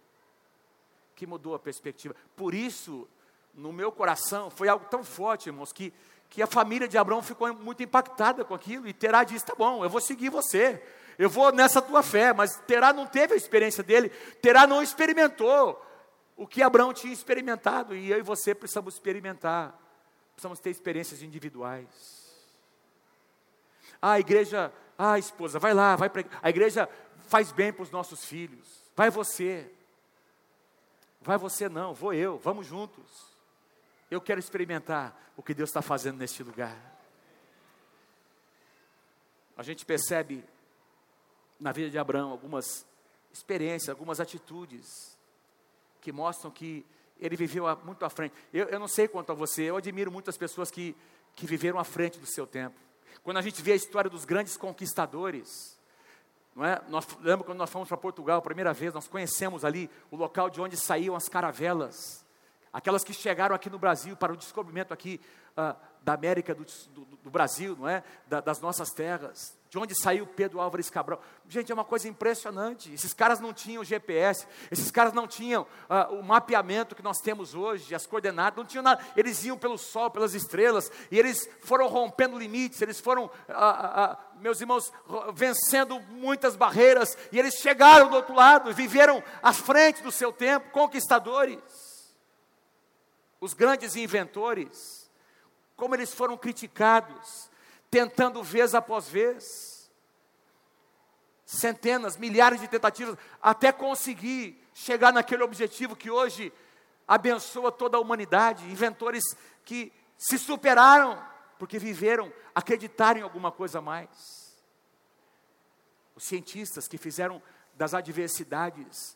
que mudou a perspectiva. Por isso, no meu coração, foi algo tão forte, irmãos, que, que a família de Abraão ficou muito impactada com aquilo, e Terá disse: tá bom, eu vou seguir você, eu vou nessa tua fé, mas Terá não teve a experiência dele, Terá não experimentou o que Abraão tinha experimentado, e eu e você precisamos experimentar, precisamos ter experiências individuais. Ah, a igreja, ah, esposa, vai lá, vai para a igreja faz bem para os nossos filhos. Vai você. Vai você não, vou eu, vamos juntos. Eu quero experimentar o que Deus está fazendo neste lugar. A gente percebe na vida de Abraão algumas experiências, algumas atitudes que mostram que ele viveu muito à frente. Eu, eu não sei quanto a você, eu admiro muitas pessoas que, que viveram à frente do seu tempo. Quando a gente vê a história dos grandes conquistadores, não é? Nós, lembra quando nós fomos para Portugal a primeira vez, nós conhecemos ali o local de onde saíam as caravelas, aquelas que chegaram aqui no Brasil para o descobrimento aqui uh, da América do, do, do, Brasil, não é? Da, das nossas terras de onde saiu Pedro Álvares Cabral. Gente, é uma coisa impressionante. Esses caras não tinham GPS, esses caras não tinham uh, o mapeamento que nós temos hoje, as coordenadas, não tinham nada. Eles iam pelo sol, pelas estrelas, e eles foram rompendo limites, eles foram, uh, meus irmãos, vencendo muitas barreiras, e eles chegaram do outro lado, viveram à frente do seu tempo, conquistadores. Os grandes inventores, como eles foram criticados, tentando vez após vez, centenas, milhares de tentativas, até conseguir chegar naquele objetivo que hoje abençoa toda a humanidade. Inventores que se superaram porque viveram, acreditaram em alguma coisa a mais. Os cientistas que fizeram das adversidades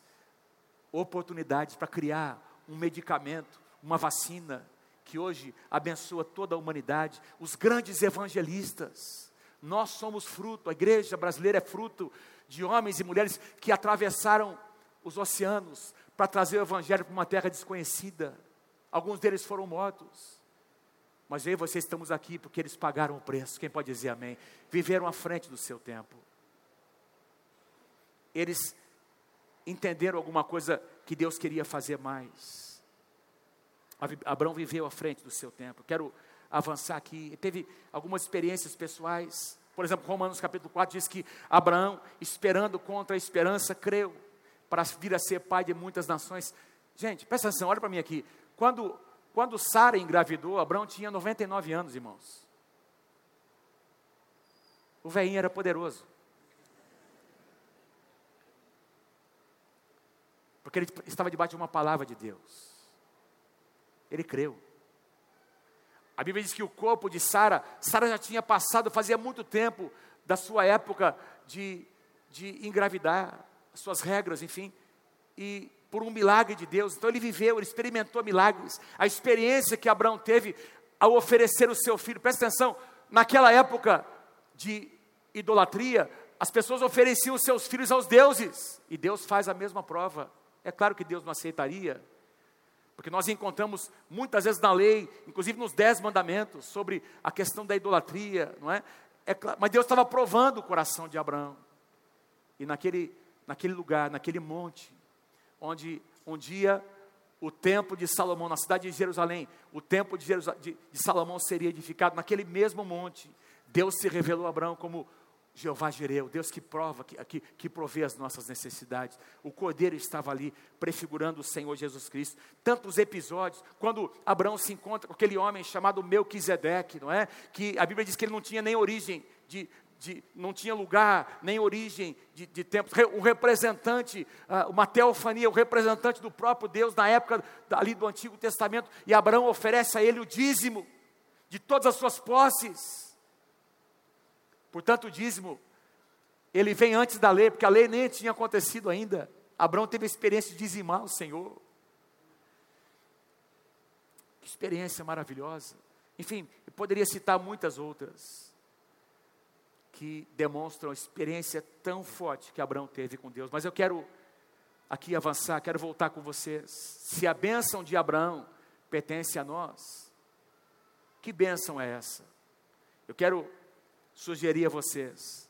oportunidades para criar um medicamento, uma vacina, que hoje abençoa toda a humanidade, os grandes evangelistas. Nós somos fruto, a igreja brasileira é fruto de homens e mulheres que atravessaram os oceanos para trazer o evangelho para uma terra desconhecida. Alguns deles foram mortos. Mas eu e você estamos aqui porque eles pagaram o preço. Quem pode dizer amém? Viveram à frente do seu tempo. Eles entenderam alguma coisa que Deus queria fazer mais. Abraão viveu à frente do seu tempo. Quero avançar aqui. Teve algumas experiências pessoais. Por exemplo, Romanos capítulo 4 diz que Abraão, esperando contra a esperança, creu para vir a ser pai de muitas nações. Gente, presta atenção, olha para mim aqui. Quando, quando Sara engravidou, Abraão tinha 99 anos, irmãos. O velhinho era poderoso. Porque ele estava debaixo de uma palavra de Deus. Ele creu. A Bíblia diz que o corpo de Sara, Sara já tinha passado, fazia muito tempo da sua época de, de engravidar, as suas regras, enfim, e por um milagre de Deus. Então ele viveu, ele experimentou milagres. A experiência que Abraão teve ao oferecer o seu filho, presta atenção, naquela época de idolatria, as pessoas ofereciam os seus filhos aos deuses, e Deus faz a mesma prova. É claro que Deus não aceitaria, porque nós encontramos muitas vezes na lei, inclusive nos dez mandamentos, sobre a questão da idolatria, não é? é claro, mas Deus estava provando o coração de Abraão. E naquele, naquele lugar, naquele monte, onde um dia o templo de Salomão, na cidade de Jerusalém, o templo de, de, de Salomão seria edificado naquele mesmo monte. Deus se revelou a Abraão como Jeová Jireu, Deus que prova, que, que, que provê as nossas necessidades. O cordeiro estava ali, prefigurando o Senhor Jesus Cristo. Tantos episódios, quando Abraão se encontra com aquele homem chamado Melquisedeque, não é? Que a Bíblia diz que ele não tinha nem origem de, de, não tinha lugar, nem origem de, de tempos. Um representante, uh, uma teofania, o representante do próprio Deus na época ali do Antigo Testamento. E Abraão oferece a ele o dízimo de todas as suas posses. Portanto, o dízimo, ele vem antes da lei, porque a lei nem tinha acontecido ainda. Abraão teve a experiência de dizimar o Senhor. Que experiência maravilhosa. Enfim, eu poderia citar muitas outras que demonstram a experiência tão forte que Abraão teve com Deus. Mas eu quero aqui avançar, quero voltar com vocês. Se a bênção de Abraão pertence a nós, que bênção é essa? Eu quero sugerir a vocês.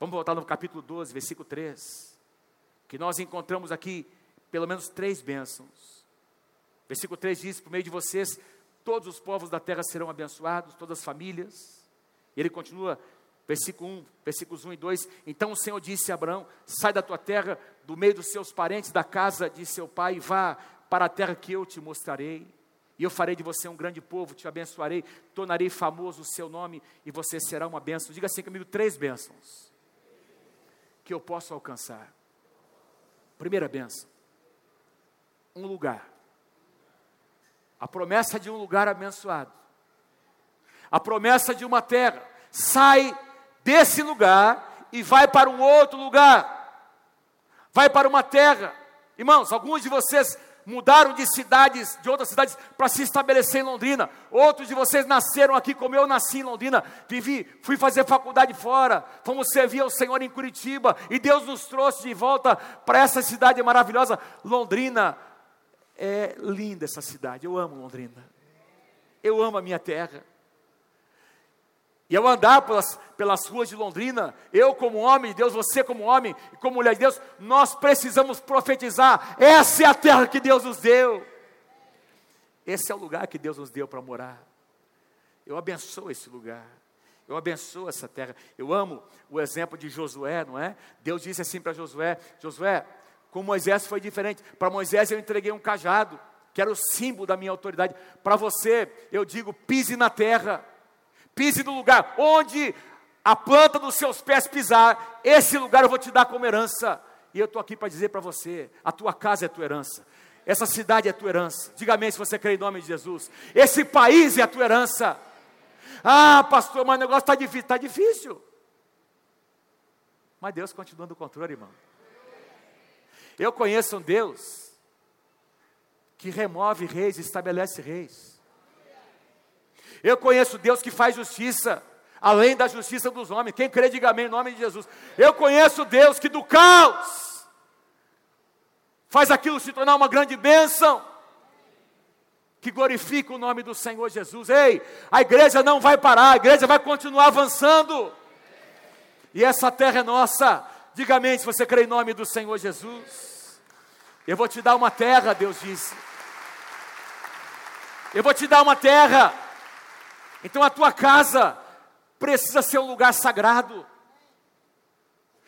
Vamos voltar no capítulo 12, versículo 3. Que nós encontramos aqui pelo menos três bênçãos. Versículo 3 diz: Por meio de vocês, todos os povos da terra serão abençoados, todas as famílias. E ele continua, versículo 1, versículos 1 e 2. Então o Senhor disse a Abraão: Sai da tua terra, do meio dos seus parentes, da casa de seu pai, e vá para a terra que eu te mostrarei. E eu farei de você um grande povo, te abençoarei, tornarei famoso o seu nome e você será uma bênção. Diga assim comigo: três bênçãos que eu posso alcançar. Primeira bênção: um lugar. A promessa de um lugar abençoado. A promessa de uma terra. Sai desse lugar e vai para um outro lugar. Vai para uma terra. Irmãos, alguns de vocês mudaram de cidades, de outras cidades, para se estabelecer em Londrina. Outros de vocês nasceram aqui, como eu nasci em Londrina. Vivi, fui fazer faculdade fora, fomos servir ao Senhor em Curitiba, e Deus nos trouxe de volta para essa cidade maravilhosa. Londrina é linda essa cidade, eu amo Londrina. Eu amo a minha terra. E ao andar pelas, pelas ruas de Londrina, eu como homem de Deus, você como homem e como mulher de Deus, nós precisamos profetizar. Essa é a terra que Deus nos deu. Esse é o lugar que Deus nos deu para morar. Eu abençoo esse lugar. Eu abençoo essa terra. Eu amo o exemplo de Josué, não é? Deus disse assim para Josué: Josué, com Moisés foi diferente. Para Moisés eu entreguei um cajado, que era o símbolo da minha autoridade. Para você, eu digo: pise na terra pise no lugar onde a planta dos seus pés pisar, esse lugar eu vou te dar como herança. E eu estou aqui para dizer para você: a tua casa é tua herança, essa cidade é tua herança. Diga amém se você crê em nome de Jesus. Esse país é a tua herança. Ah, pastor, mas o negócio está difícil. Está difícil. Mas Deus continua no controle, irmão. Eu conheço um Deus que remove reis estabelece reis. Eu conheço Deus que faz justiça, além da justiça dos homens. Quem crê, diga amém em nome de Jesus. Eu conheço Deus que do caos faz aquilo se tornar uma grande bênção. Que glorifica o nome do Senhor Jesus. Ei, a igreja não vai parar, a igreja vai continuar avançando. E essa terra é nossa. Diga amém se você crê em nome do Senhor Jesus. Eu vou te dar uma terra, Deus disse. Eu vou te dar uma terra. Então a tua casa precisa ser um lugar sagrado.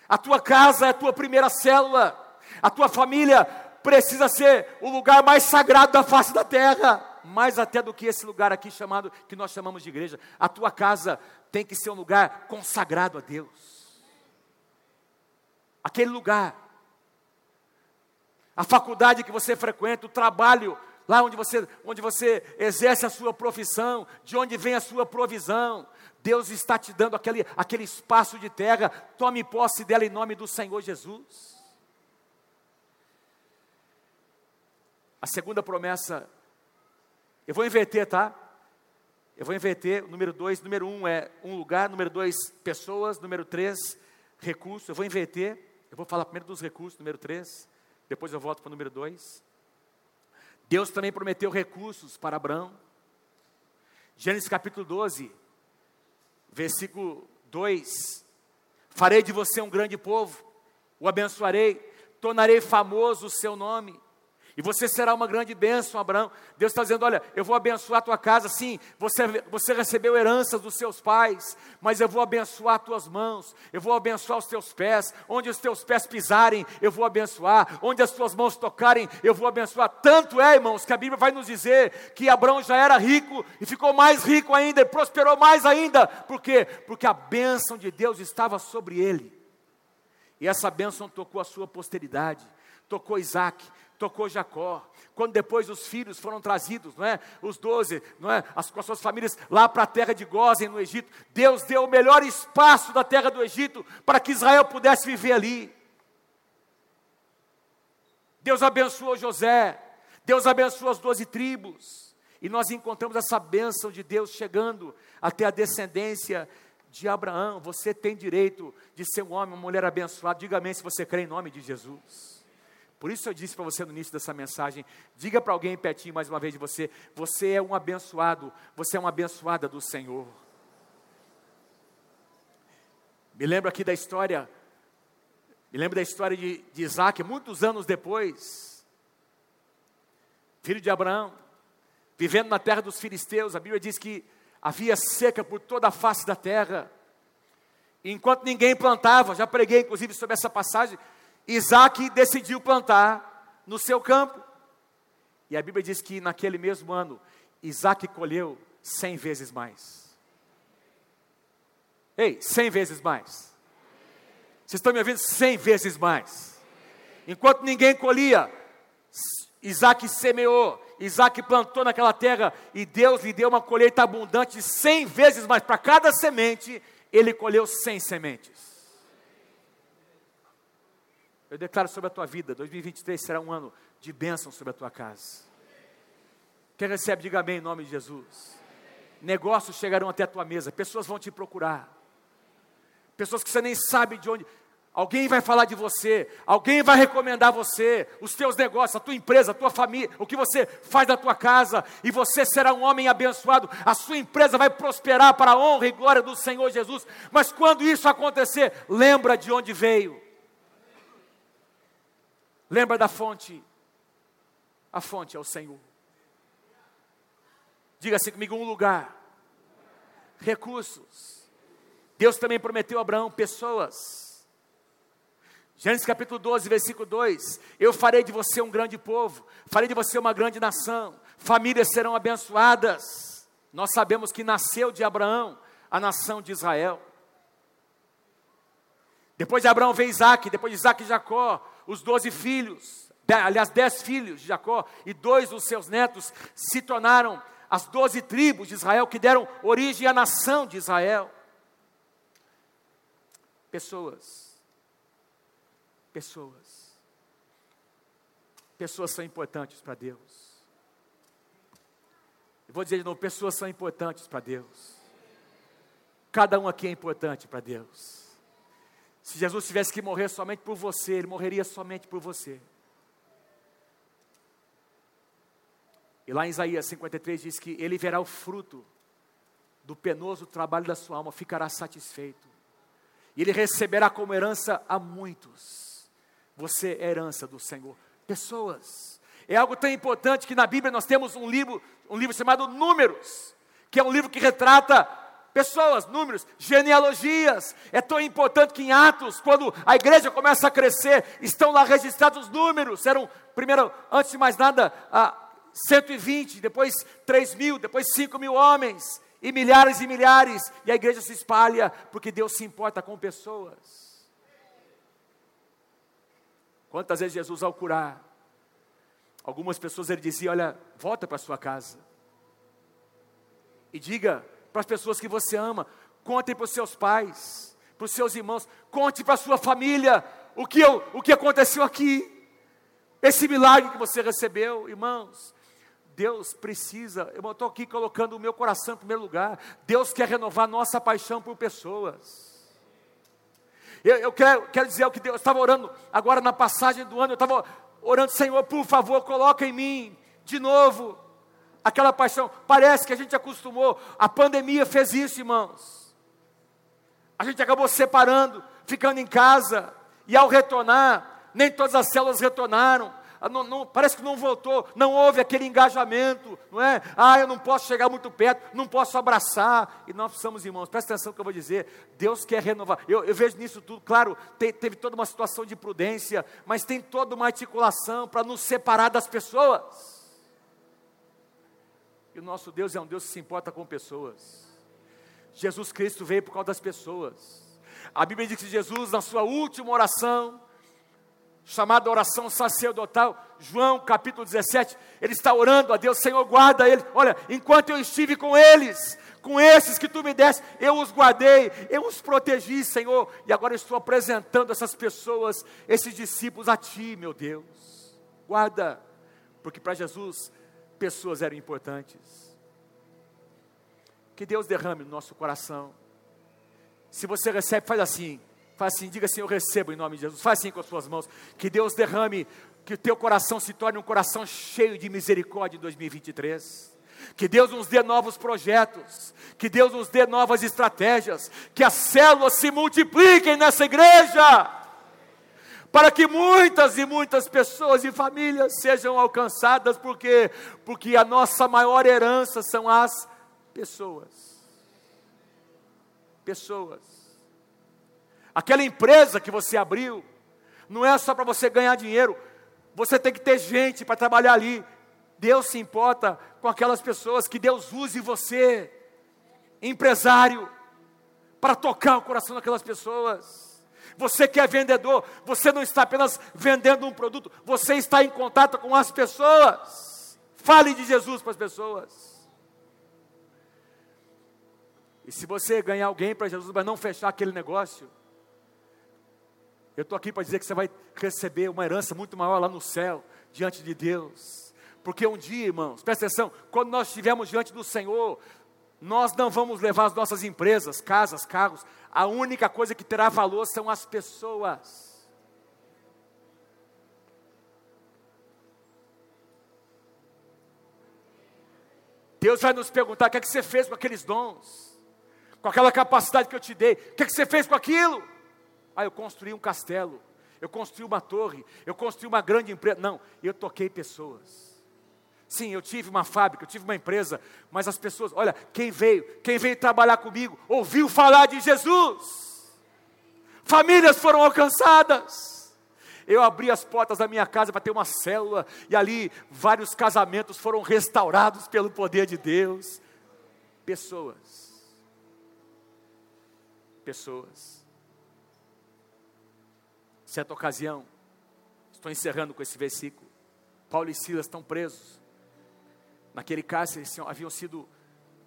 A tua casa é a tua primeira célula. A tua família precisa ser o lugar mais sagrado da face da terra, mais até do que esse lugar aqui chamado que nós chamamos de igreja. A tua casa tem que ser um lugar consagrado a Deus. Aquele lugar. A faculdade que você frequenta, o trabalho lá onde você, onde você exerce a sua profissão, de onde vem a sua provisão. Deus está te dando aquele, aquele espaço de terra, tome posse dela em nome do Senhor Jesus. A segunda promessa, eu vou inverter, tá? Eu vou inverter, número dois, número um é um lugar, número dois, pessoas, número três, recursos. Eu vou inverter, eu vou falar primeiro dos recursos, número três, depois eu volto para o número dois. Deus também prometeu recursos para Abraão. Gênesis capítulo 12, versículo 2: Farei de você um grande povo, o abençoarei, tornarei famoso o seu nome, E você será uma grande bênção, Abraão. Deus está dizendo: olha, eu vou abençoar a tua casa. Sim, você, você recebeu heranças dos seus pais, mas eu vou abençoar as tuas mãos, eu vou abençoar os teus pés. Onde os teus pés pisarem, eu vou abençoar. Onde as tuas mãos tocarem, eu vou abençoar. Tanto é, irmãos, que a Bíblia vai nos dizer que Abraão já era rico e ficou mais rico ainda, e prosperou mais ainda. Por quê? Porque a bênção de Deus estava sobre ele. E essa bênção tocou a sua posteridade, tocou Isaac, tocou Jacó. Quando depois os filhos foram trazidos, não é? Os doze, não é? As, com as suas famílias lá para a terra de Gozen, no Egito. Deus deu o melhor espaço da terra do Egito para que Israel pudesse viver ali. Deus abençoou José. Deus abençoou as doze tribos. E nós encontramos essa bênção de Deus chegando até a descendência de Abraão. Você tem direito de ser um homem, uma mulher abençoada. Diga amém se você crê em nome de Jesus. Por isso eu disse para você no início dessa mensagem: diga para alguém pertinho mais uma vez de você, você é um abençoado, você é uma abençoada do Senhor. Me lembro aqui da história, me lembro da história de, de Isaac, muitos anos depois, filho de Abraão, vivendo na terra dos filisteus, a Bíblia diz que havia seca por toda a face da terra, enquanto ninguém plantava, já preguei inclusive sobre essa passagem, Isaac decidiu plantar no seu campo. E a Bíblia diz que naquele mesmo ano, Isaac colheu cem vezes mais. Ei, cem vezes mais. Vocês estão me ouvindo? Cem vezes mais. Enquanto ninguém colhia, Isaac semeou, Isaac plantou naquela terra e Deus lhe deu uma colheita abundante cem vezes mais. Para cada semente, ele colheu cem sementes. Eu declaro sobre a tua vida, 2023 será um ano de bênção sobre a tua casa. Quem recebe, diga amém em nome de Jesus. Negócios chegarão até a tua mesa, pessoas vão te procurar. Pessoas que você nem sabe de onde. Alguém vai falar de você, alguém vai recomendar você, os teus negócios, a tua empresa, a tua família, o que você faz da tua casa, e você será um homem abençoado. A sua empresa vai prosperar para a honra e glória do Senhor Jesus. Mas quando isso acontecer, lembra de onde veio. Lembra da fonte? A fonte é o Senhor. Diga-se comigo: um lugar, recursos. Deus também prometeu a Abraão pessoas. Gênesis capítulo 12, versículo 2: Eu farei de você um grande povo, farei de você uma grande nação, famílias serão abençoadas. Nós sabemos que nasceu de Abraão a nação de Israel. Depois de Abraão veio Isaac, depois de Isaac Jacó, os doze filhos, aliás, dez filhos de Jacó e dois dos seus netos se tornaram as doze tribos de Israel que deram origem à nação de Israel. Pessoas, pessoas, pessoas são importantes para Deus. Eu vou dizer de novo: pessoas são importantes para Deus. Cada um aqui é importante para Deus. Se Jesus tivesse que morrer somente por você, ele morreria somente por você. E lá em Isaías 53 diz que ele verá o fruto do penoso trabalho da sua alma, ficará satisfeito. E ele receberá como herança a muitos. Você é herança do Senhor. Pessoas. É algo tão importante que na Bíblia nós temos um livro, um livro chamado Números, que é um livro que retrata pessoas, números, genealogias. É tão importante que em Atos, quando a igreja começa a crescer, estão lá registrados os números. Eram, primeiro, antes de mais nada, 120, depois 3 mil, depois 5 mil homens, e milhares e milhares. E a igreja se espalha porque Deus se importa com pessoas. Quantas vezes Jesus, ao curar, algumas pessoas ele dizia: Olha, volta para sua casa e diga para as pessoas que você ama, conte para os seus pais, para os seus irmãos, conte para a sua família o que, eu, o que aconteceu aqui. Esse milagre que você recebeu, irmãos, Deus precisa, eu estou aqui colocando o meu coração em primeiro lugar. Deus quer renovar nossa paixão por pessoas. Eu, eu quero, quero dizer o que Deus estava orando agora na passagem do ano. Eu estava orando, Senhor, por favor, coloca em mim de novo aquela paixão. Parece que a gente acostumou. A pandemia fez isso, irmãos. A gente acabou separando, ficando em casa. E ao retornar, nem todas as células retornaram. ah, não, não, parece que não voltou, não houve aquele engajamento, não é? Ah, eu não posso chegar muito perto, não posso abraçar. E nós precisamos, irmãos, presta atenção no que eu vou dizer. Deus quer renovar. Eu, eu vejo nisso tudo, claro, te, teve toda uma situação de prudência, mas tem toda uma articulação para nos separar das pessoas. O nosso Deus é um Deus que se importa com pessoas. Jesus Cristo veio por causa das pessoas. A Bíblia diz que Jesus, na sua última oração, chamada oração sacerdotal, João capítulo 17, ele está orando a Deus, Senhor, guarda eles. Olha, enquanto eu estive com eles, com esses que tu me deste, eu os guardei, eu os protegi, Senhor, e agora estou apresentando essas pessoas, esses discípulos a ti, meu Deus. Guarda, porque para Jesus pessoas eram importantes. Que Deus derrame no nosso coração. Se você recebe, faz assim. Faz assim, diga assim: Eu recebo em nome de Jesus. Faz assim com as suas mãos. Que Deus derrame, que o teu coração se torne um coração cheio de misericórdia em 2023. Que Deus nos dê novos projetos, que Deus nos dê novas estratégias, que as células se multipliquem nessa igreja, para que muitas e muitas pessoas e famílias sejam alcançadas, porque porque a nossa maior herança são as pessoas. Pessoas. Aquela empresa que você abriu, não é só para você ganhar dinheiro, você tem que ter gente para trabalhar ali. Deus se importa com aquelas pessoas, que Deus use você, empresário, para tocar o coração daquelas pessoas. Você que é vendedor, você não está apenas vendendo um produto, você está em contato com as pessoas. Fale de Jesus para as pessoas. E se você ganhar alguém para Jesus, mas não fechar aquele negócio, eu estou aqui para dizer que você vai receber uma herança muito maior lá no céu, diante de Deus. Porque um dia, irmãos, presta atenção, quando nós estivermos diante do Senhor, nós não vamos levar as nossas empresas, casas, carros, a única coisa que terá valor são as pessoas. Deus vai nos perguntar: o que, é que você fez com aqueles dons? Com aquela capacidade que eu te dei? O que, é que você fez com aquilo? Ah, eu construí um castelo, eu construí uma torre, eu construí uma grande empresa. Não, eu toquei pessoas. Sim, eu tive uma fábrica, eu tive uma empresa, mas as pessoas, olha, quem veio, quem veio trabalhar comigo, ouviu falar de Jesus. Famílias foram alcançadas. Eu abri as portas da minha casa para ter uma célula, e ali vários casamentos foram restaurados pelo poder de Deus. Pessoas. Pessoas. Certa ocasião, estou encerrando com esse versículo. Paulo e Silas estão presos naquele cárcere haviam sido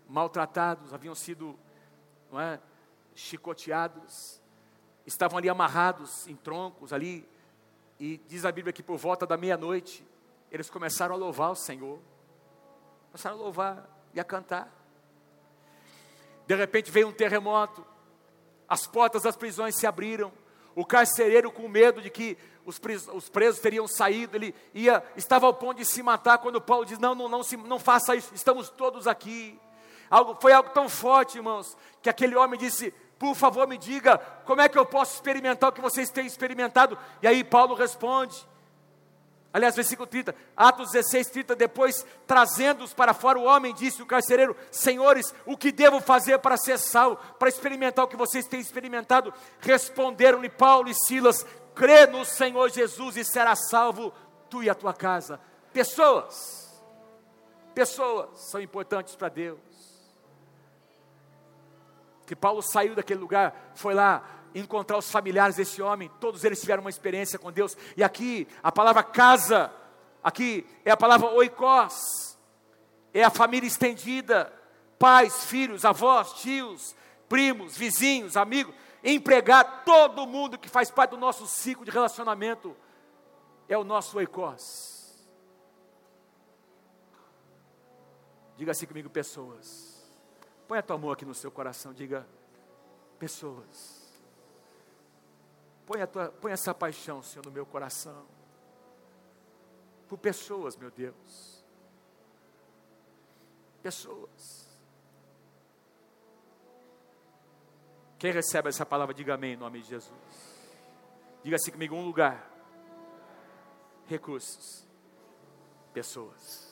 maltratados, haviam sido é, chicoteados, estavam ali amarrados em troncos ali, e diz a Bíblia que por volta da meia-noite, eles começaram a louvar o Senhor, começaram a louvar e a cantar. De repente veio um terremoto, as portas das prisões se abriram, o carcereiro, com medo de que os presos, os presos teriam saído, ele ia, estava ao ponto de se matar, quando Paulo diz: Não, não, não, se, não faça isso, estamos todos aqui. Algo, foi algo tão forte, irmãos, que aquele homem disse: Por favor, me diga, como é que eu posso experimentar o que vocês têm experimentado? E aí Paulo responde: Aliás, versículo 30, Atos 16, 30, depois, trazendo-os para fora, o homem disse, o carcereiro, senhores, o que devo fazer para ser salvo, para experimentar o que vocês têm experimentado? Responderam-lhe Paulo e Silas, crê no Senhor Jesus e será salvo tu e a tua casa. Pessoas, pessoas são importantes para Deus. Que Paulo saiu daquele lugar, foi lá, encontrar os familiares desse homem, todos eles tiveram uma experiência com Deus, e aqui a palavra casa, aqui é a palavra oikos, é a família estendida, pais, filhos, avós, tios, primos, vizinhos, amigos, empregado, todo mundo que faz parte do nosso ciclo de relacionamento, é o nosso oikos. Diga assim comigo, pessoas. Põe a tua mão aqui no seu coração, diga, pessoas. Põe, tua, põe essa paixão, Senhor, no meu coração. Por pessoas, meu Deus. Pessoas. Quem recebe essa palavra, diga amém em nome de Jesus. Diga assim comigo: um lugar recursos, pessoas.